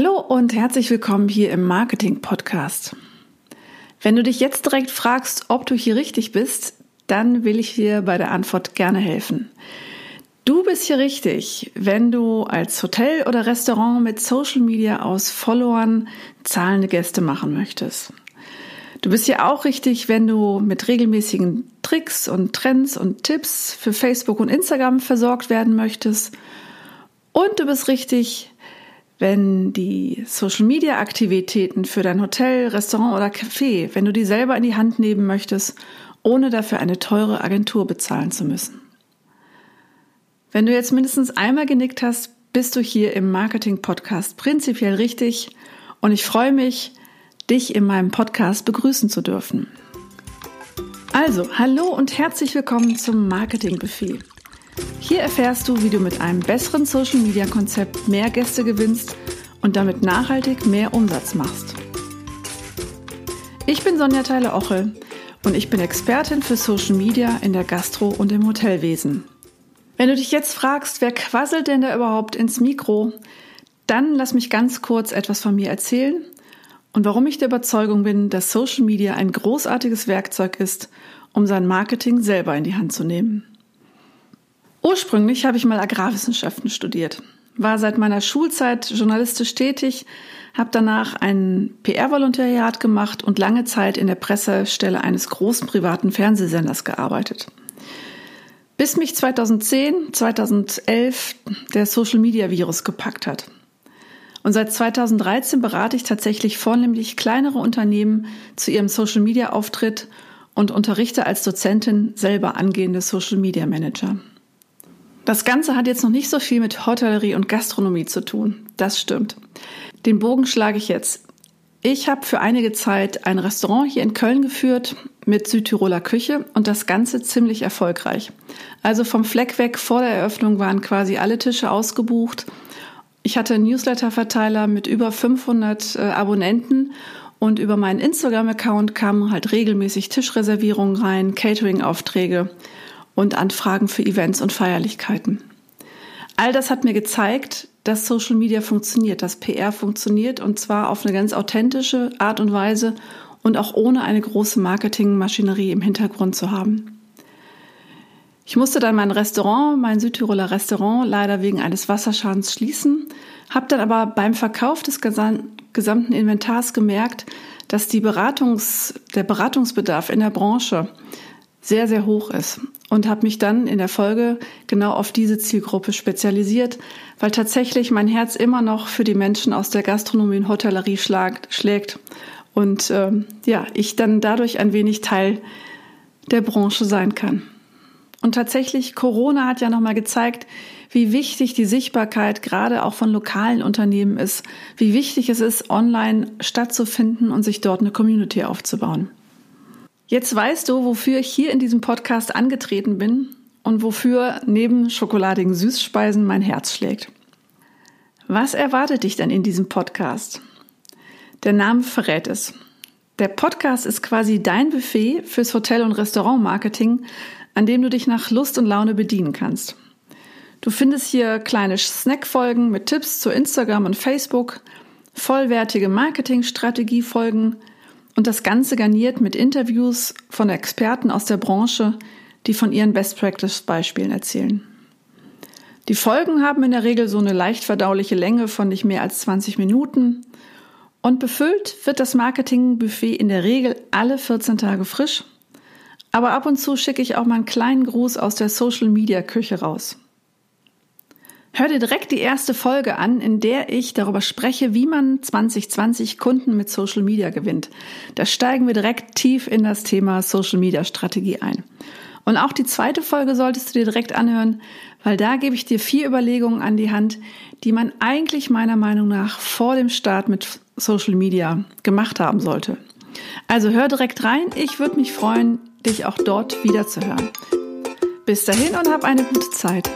Hallo und herzlich willkommen hier im Marketing Podcast. Wenn du dich jetzt direkt fragst, ob du hier richtig bist, dann will ich dir bei der Antwort gerne helfen. Du bist hier richtig, wenn du als Hotel oder Restaurant mit Social Media aus Followern zahlende Gäste machen möchtest. Du bist hier auch richtig, wenn du mit regelmäßigen Tricks und Trends und Tipps für Facebook und Instagram versorgt werden möchtest. Und du bist richtig, wenn die Social Media Aktivitäten für dein Hotel, Restaurant oder Café, wenn du die selber in die Hand nehmen möchtest, ohne dafür eine teure Agentur bezahlen zu müssen. Wenn du jetzt mindestens einmal genickt hast, bist du hier im Marketing Podcast prinzipiell richtig und ich freue mich, dich in meinem Podcast begrüßen zu dürfen. Also, hallo und herzlich willkommen zum Marketing Buffet. Hier erfährst du, wie du mit einem besseren Social Media Konzept mehr Gäste gewinnst und damit nachhaltig mehr Umsatz machst. Ich bin Sonja Theile-Ochel und ich bin Expertin für Social Media in der Gastro- und im Hotelwesen. Wenn du dich jetzt fragst, wer quasselt denn da überhaupt ins Mikro, dann lass mich ganz kurz etwas von mir erzählen und warum ich der Überzeugung bin, dass Social Media ein großartiges Werkzeug ist, um sein Marketing selber in die Hand zu nehmen. Ursprünglich habe ich mal Agrarwissenschaften studiert, war seit meiner Schulzeit journalistisch tätig, habe danach ein PR-Volontariat gemacht und lange Zeit in der Pressestelle eines großen privaten Fernsehsenders gearbeitet. Bis mich 2010, 2011 der Social Media Virus gepackt hat. Und seit 2013 berate ich tatsächlich vornehmlich kleinere Unternehmen zu ihrem Social Media Auftritt und unterrichte als Dozentin selber angehende Social Media Manager. Das Ganze hat jetzt noch nicht so viel mit Hotellerie und Gastronomie zu tun. Das stimmt. Den Bogen schlage ich jetzt. Ich habe für einige Zeit ein Restaurant hier in Köln geführt mit Südtiroler Küche und das Ganze ziemlich erfolgreich. Also vom Fleck weg vor der Eröffnung waren quasi alle Tische ausgebucht. Ich hatte einen Newsletter-Verteiler mit über 500 äh, Abonnenten und über meinen Instagram-Account kamen halt regelmäßig Tischreservierungen rein, Catering-Aufträge und Anfragen für Events und Feierlichkeiten. All das hat mir gezeigt, dass Social Media funktioniert, dass PR funktioniert und zwar auf eine ganz authentische Art und Weise und auch ohne eine große Marketingmaschinerie im Hintergrund zu haben. Ich musste dann mein Restaurant, mein Südtiroler Restaurant, leider wegen eines Wasserschadens schließen, habe dann aber beim Verkauf des gesamten Inventars gemerkt, dass die Beratungs, der Beratungsbedarf in der Branche sehr, sehr hoch ist und habe mich dann in der Folge genau auf diese Zielgruppe spezialisiert, weil tatsächlich mein Herz immer noch für die Menschen aus der Gastronomie und Hotellerie schlagt, schlägt und ähm, ja, ich dann dadurch ein wenig Teil der Branche sein kann. Und tatsächlich, Corona hat ja nochmal gezeigt, wie wichtig die Sichtbarkeit gerade auch von lokalen Unternehmen ist, wie wichtig es ist, online stattzufinden und sich dort eine Community aufzubauen. Jetzt weißt du, wofür ich hier in diesem Podcast angetreten bin und wofür neben schokoladigen Süßspeisen mein Herz schlägt. Was erwartet dich denn in diesem Podcast? Der Name verrät es. Der Podcast ist quasi dein Buffet fürs Hotel- und Restaurantmarketing, an dem du dich nach Lust und Laune bedienen kannst. Du findest hier kleine Snackfolgen mit Tipps zu Instagram und Facebook, vollwertige Marketingstrategiefolgen, und das Ganze garniert mit Interviews von Experten aus der Branche, die von ihren Best Practice Beispielen erzählen. Die Folgen haben in der Regel so eine leicht verdauliche Länge von nicht mehr als 20 Minuten und befüllt wird das Marketingbuffet in der Regel alle 14 Tage frisch. Aber ab und zu schicke ich auch mal einen kleinen Gruß aus der Social Media Küche raus. Hör dir direkt die erste Folge an, in der ich darüber spreche, wie man 2020 Kunden mit Social Media gewinnt. Da steigen wir direkt tief in das Thema Social Media Strategie ein. Und auch die zweite Folge solltest du dir direkt anhören, weil da gebe ich dir vier Überlegungen an die Hand, die man eigentlich meiner Meinung nach vor dem Start mit Social Media gemacht haben sollte. Also hör direkt rein. Ich würde mich freuen, dich auch dort wieder zu hören. Bis dahin und hab eine gute Zeit.